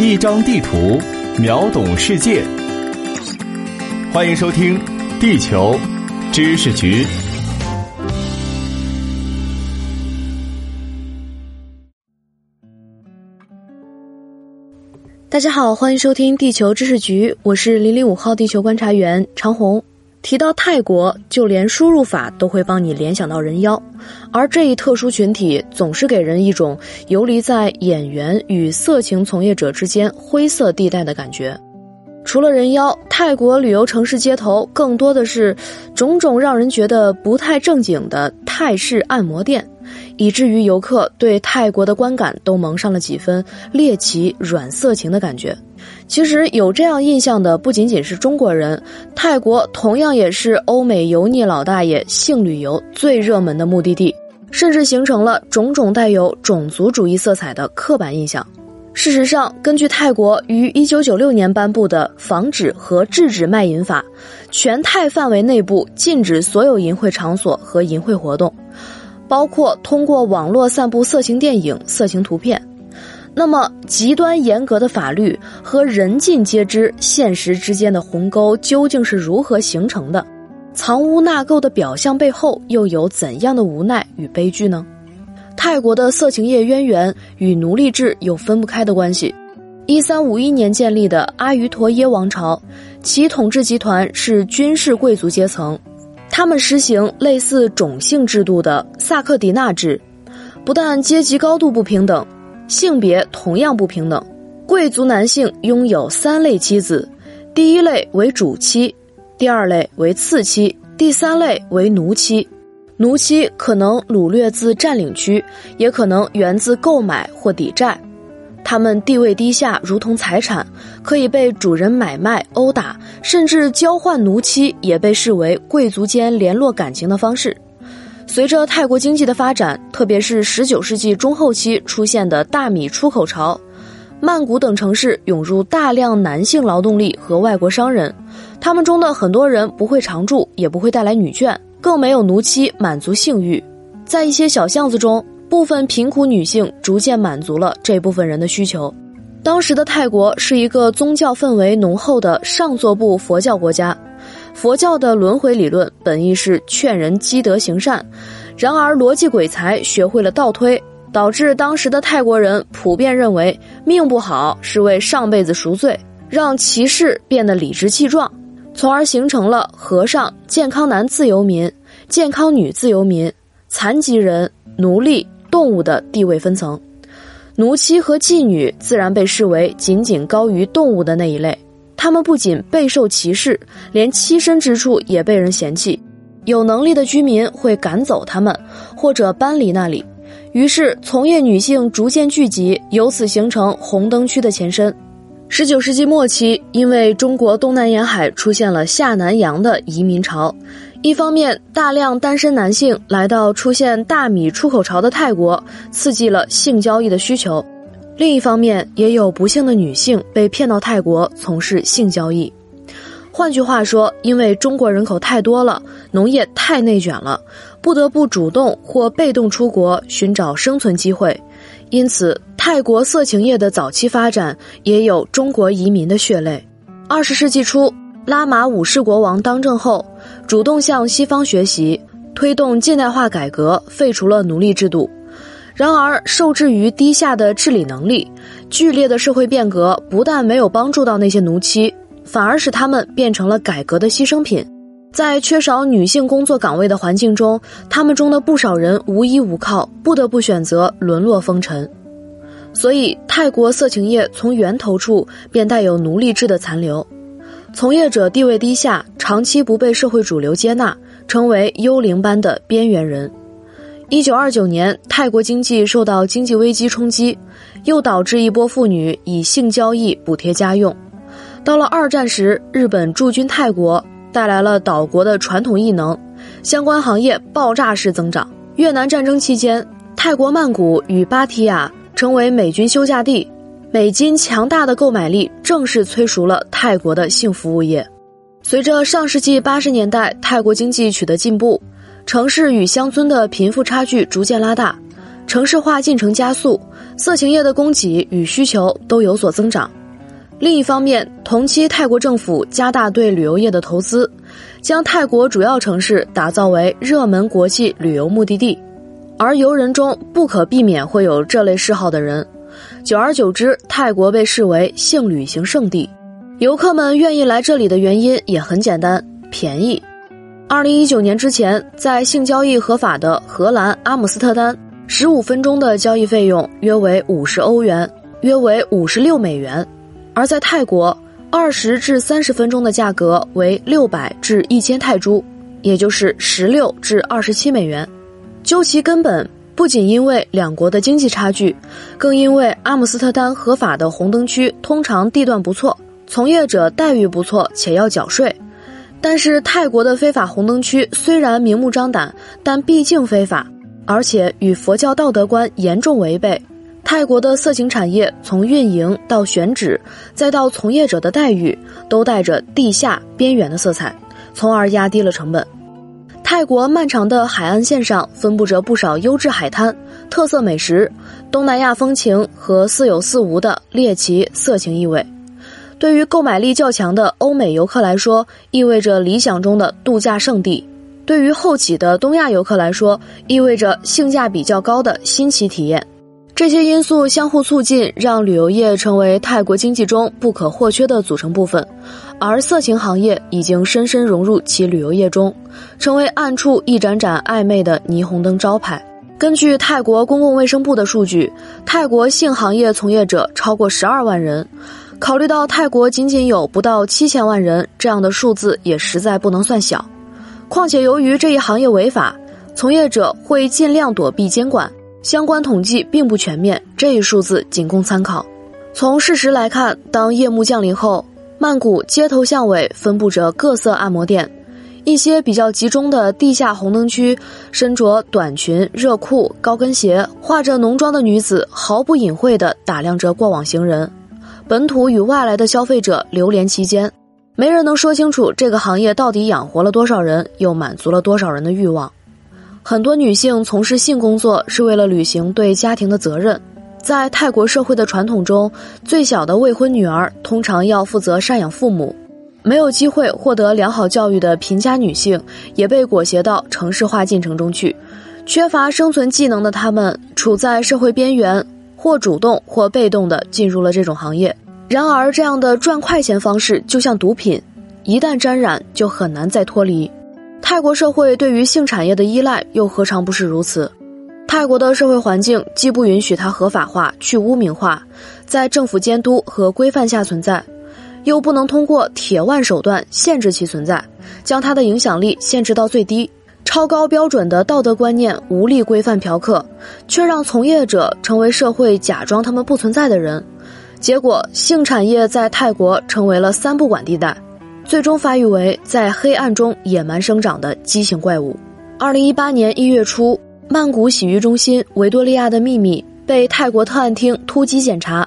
一张地图，秒懂世界。欢迎收听《地球知识局》。大家好，欢迎收听《地球知识局》，我是零零五号地球观察员长虹。提到泰国，就连输入法都会帮你联想到人妖，而这一特殊群体总是给人一种游离在演员与色情从业者之间灰色地带的感觉。除了人妖，泰国旅游城市街头更多的是种种让人觉得不太正经的泰式按摩店，以至于游客对泰国的观感都蒙上了几分猎奇、软色情的感觉。其实有这样印象的不仅仅是中国人，泰国同样也是欧美油腻老大爷性旅游最热门的目的地，甚至形成了种种带有种族主义色彩的刻板印象。事实上，根据泰国于1996年颁布的《防止和制止卖淫法》，全泰范围内部禁止所有淫秽场所和淫秽活动，包括通过网络散布色情电影、色情图片。那么，极端严格的法律和人尽皆知现实之间的鸿沟究竟是如何形成的？藏污纳垢的表象背后又有怎样的无奈与悲剧呢？泰国的色情业渊源与奴隶制有分不开的关系。一三五一年建立的阿瑜陀耶王朝，其统治集团是军事贵族阶层，他们实行类似种姓制度的萨克迪纳制，不但阶级高度不平等，性别同样不平等。贵族男性拥有三类妻子，第一类为主妻，第二类为次妻，第三类为奴妻。奴妻可能掳掠自占领区，也可能源自购买或抵债。他们地位低下，如同财产，可以被主人买卖、殴打，甚至交换奴妻也被视为贵族间联络感情的方式。随着泰国经济的发展，特别是19世纪中后期出现的大米出口潮，曼谷等城市涌入大量男性劳动力和外国商人，他们中的很多人不会常住，也不会带来女眷。更没有奴妻满足性欲，在一些小巷子中，部分贫苦女性逐渐满足了这部分人的需求。当时的泰国是一个宗教氛围浓厚的上座部佛教国家，佛教的轮回理论本意是劝人积德行善，然而逻辑鬼才学会了倒推，导致当时的泰国人普遍认为命不好是为上辈子赎罪，让骑士变得理直气壮。从而形成了和尚、健康男自由民、健康女自由民、残疾人、奴隶、动物的地位分层。奴妻和妓女自然被视为仅仅高于动物的那一类。他们不仅备受歧视，连栖身之处也被人嫌弃。有能力的居民会赶走他们，或者搬离那里。于是，从业女性逐渐聚集，由此形成红灯区的前身。十九世纪末期，因为中国东南沿海出现了下南洋的移民潮，一方面大量单身男性来到出现大米出口潮的泰国，刺激了性交易的需求；另一方面，也有不幸的女性被骗到泰国从事性交易。换句话说，因为中国人口太多了，农业太内卷了，不得不主动或被动出国寻找生存机会，因此。泰国色情业的早期发展也有中国移民的血泪。二十世纪初，拉玛五世国王当政后，主动向西方学习，推动近代化改革，废除了奴隶制度。然而，受制于低下的治理能力，剧烈的社会变革不但没有帮助到那些奴妻，反而使他们变成了改革的牺牲品。在缺少女性工作岗位的环境中，他们中的不少人无依无靠，不得不选择沦落风尘。所以，泰国色情业从源头处便带有奴隶制的残留，从业者地位低下，长期不被社会主流接纳，成为幽灵般的边缘人。一九二九年，泰国经济受到经济危机冲击，又导致一波妇女以性交易补贴家用。到了二战时，日本驻军泰国，带来了岛国的传统艺能，相关行业爆炸式增长。越南战争期间，泰国曼谷与芭提雅。成为美军休假地，美金强大的购买力正式催熟了泰国的性服务业。随着上世纪八十年代泰国经济取得进步，城市与乡村的贫富差距逐渐拉大，城市化进程加速，色情业的供给与需求都有所增长。另一方面，同期泰国政府加大对旅游业的投资，将泰国主要城市打造为热门国际旅游目的地，而游人中不可避免会有这类嗜好的人。久而久之，泰国被视为性旅行胜地，游客们愿意来这里的原因也很简单：便宜。二零一九年之前，在性交易合法的荷兰阿姆斯特丹，十五分钟的交易费用约为五十欧元，约为五十六美元。而在泰国，二十至三十分钟的价格为六百至一千泰铢，也就是十六至二十七美元。究其根本，不仅因为两国的经济差距，更因为阿姆斯特丹合法的红灯区通常地段不错，从业者待遇不错，且要缴税。但是泰国的非法红灯区虽然明目张胆，但毕竟非法，而且与佛教道德观严重违背。泰国的色情产业从运营到选址，再到从业者的待遇，都带着地下边缘的色彩，从而压低了成本。泰国漫长的海岸线上分布着不少优质海滩、特色美食、东南亚风情和似有似无的猎奇色情意味。对于购买力较强的欧美游客来说，意味着理想中的度假胜地；对于后起的东亚游客来说，意味着性价比较高的新奇体验。这些因素相互促进，让旅游业成为泰国经济中不可或缺的组成部分，而色情行业已经深深融入其旅游业中，成为暗处一盏盏暧昧的霓虹灯招牌。根据泰国公共卫生部的数据，泰国性行业从业者超过十二万人。考虑到泰国仅仅有不到七千万人，这样的数字也实在不能算小。况且，由于这一行业违法，从业者会尽量躲避监管。相关统计并不全面，这一数字仅供参考。从事实来看，当夜幕降临后，曼谷街头巷尾分布着各色按摩店，一些比较集中的地下红灯区，身着短裙、热裤、高跟鞋、化着浓妆的女子毫不隐晦地打量着过往行人。本土与外来的消费者流连其间，没人能说清楚这个行业到底养活了多少人，又满足了多少人的欲望。很多女性从事性工作是为了履行对家庭的责任。在泰国社会的传统中，最小的未婚女儿通常要负责赡养父母。没有机会获得良好教育的贫家女性也被裹挟到城市化进程中去。缺乏生存技能的她们，处在社会边缘，或主动或被动地进入了这种行业。然而，这样的赚快钱方式就像毒品，一旦沾染，就很难再脱离。泰国社会对于性产业的依赖又何尝不是如此？泰国的社会环境既不允许它合法化、去污名化，在政府监督和规范下存在，又不能通过铁腕手段限制其存在，将它的影响力限制到最低。超高标准的道德观念无力规范嫖客，却让从业者成为社会假装他们不存在的人。结果，性产业在泰国成为了三不管地带。最终发育为在黑暗中野蛮生长的畸形怪物。二零一八年一月初，曼谷洗浴中心“维多利亚的秘密”被泰国特案厅突击检查，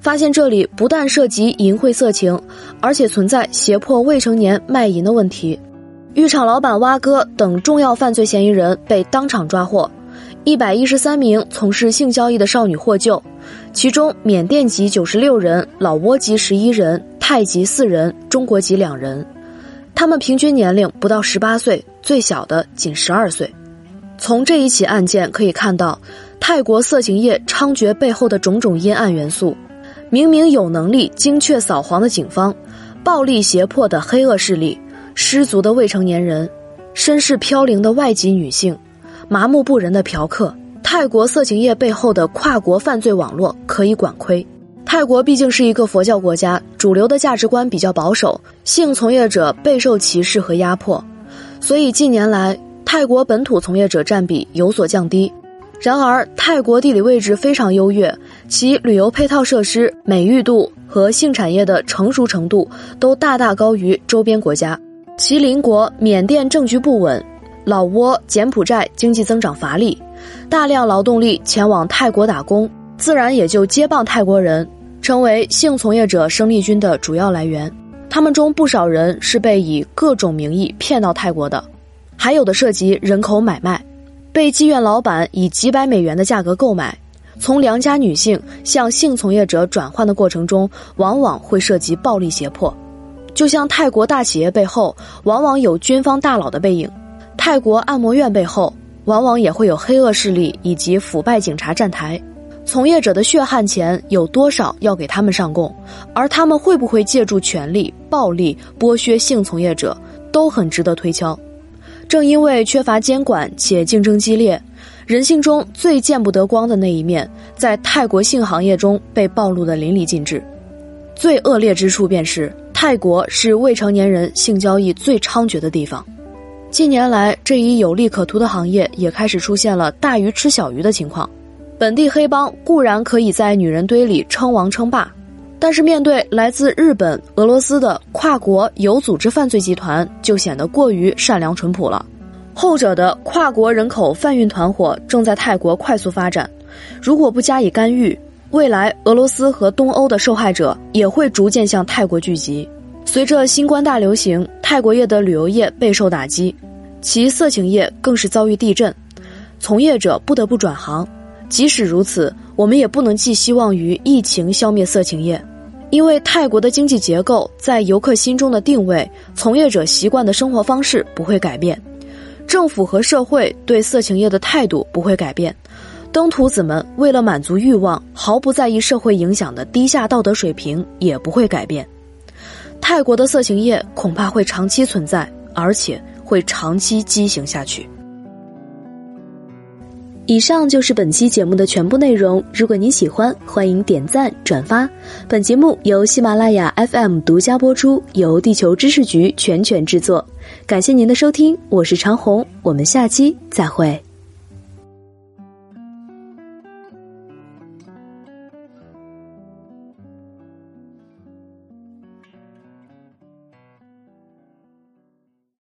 发现这里不但涉及淫秽色情，而且存在胁迫未成年卖淫的问题。浴场老板蛙哥等重要犯罪嫌疑人被当场抓获，一百一十三名从事性交易的少女获救，其中缅甸籍九十六人，老挝籍十一人。泰籍四人，中国籍两人，他们平均年龄不到十八岁，最小的仅十二岁。从这一起案件可以看到，泰国色情业猖獗背后的种种阴暗元素：明明有能力精确扫黄的警方，暴力胁迫的黑恶势力，失足的未成年人，身世飘零的外籍女性，麻木不仁的嫖客。泰国色情业背后的跨国犯罪网络可以管窥。泰国毕竟是一个佛教国家，主流的价值观比较保守，性从业者备受歧视和压迫，所以近年来泰国本土从业者占比有所降低。然而，泰国地理位置非常优越，其旅游配套设施、美誉度和性产业的成熟程度都大大高于周边国家。其邻国缅甸政局不稳，老挝、柬埔寨经济增长乏力，大量劳动力前往泰国打工，自然也就接棒泰国人。成为性从业者生力军的主要来源，他们中不少人是被以各种名义骗到泰国的，还有的涉及人口买卖。被妓院老板以几百美元的价格购买。从良家女性向性从业者转换的过程中，往往会涉及暴力胁迫。就像泰国大企业背后往往有军方大佬的背影，泰国按摩院背后往往也会有黑恶势力以及腐败警察站台。从业者的血汗钱有多少要给他们上供，而他们会不会借助权力、暴力剥削性从业者，都很值得推敲。正因为缺乏监管且竞争激烈，人性中最见不得光的那一面，在泰国性行业中被暴露的淋漓尽致。最恶劣之处便是。泰国是未成年人性交易最猖獗的地方。近年来，这一有利可图的行业也开始出现了大鱼吃小鱼的情况。本地黑帮固然可以在女人堆里称王称霸，但是面对来自日本、俄罗斯的跨国有组织犯罪集团，就显得过于善良淳朴了。后者的跨国人口贩运团伙正在泰国快速发展，如果不加以干预。未来，俄罗斯和东欧的受害者也会逐渐向泰国聚集。随着新冠大流行，泰国业的旅游业备受打击，其色情业更是遭遇地震，从业者不得不转行。即使如此，我们也不能寄希望于疫情消灭色情业，因为泰国的经济结构在游客心中的定位、从业者习惯的生活方式不会改变，政府和社会对色情业的态度不会改变。登徒子们为了满足欲望，毫不在意社会影响的低下道德水平也不会改变。泰国的色情业恐怕会长期存在，而且会长期畸形下去。以上就是本期节目的全部内容。如果您喜欢，欢迎点赞转发。本节目由喜马拉雅 FM 独家播出，由地球知识局全权制作。感谢您的收听，我是长虹，我们下期再会。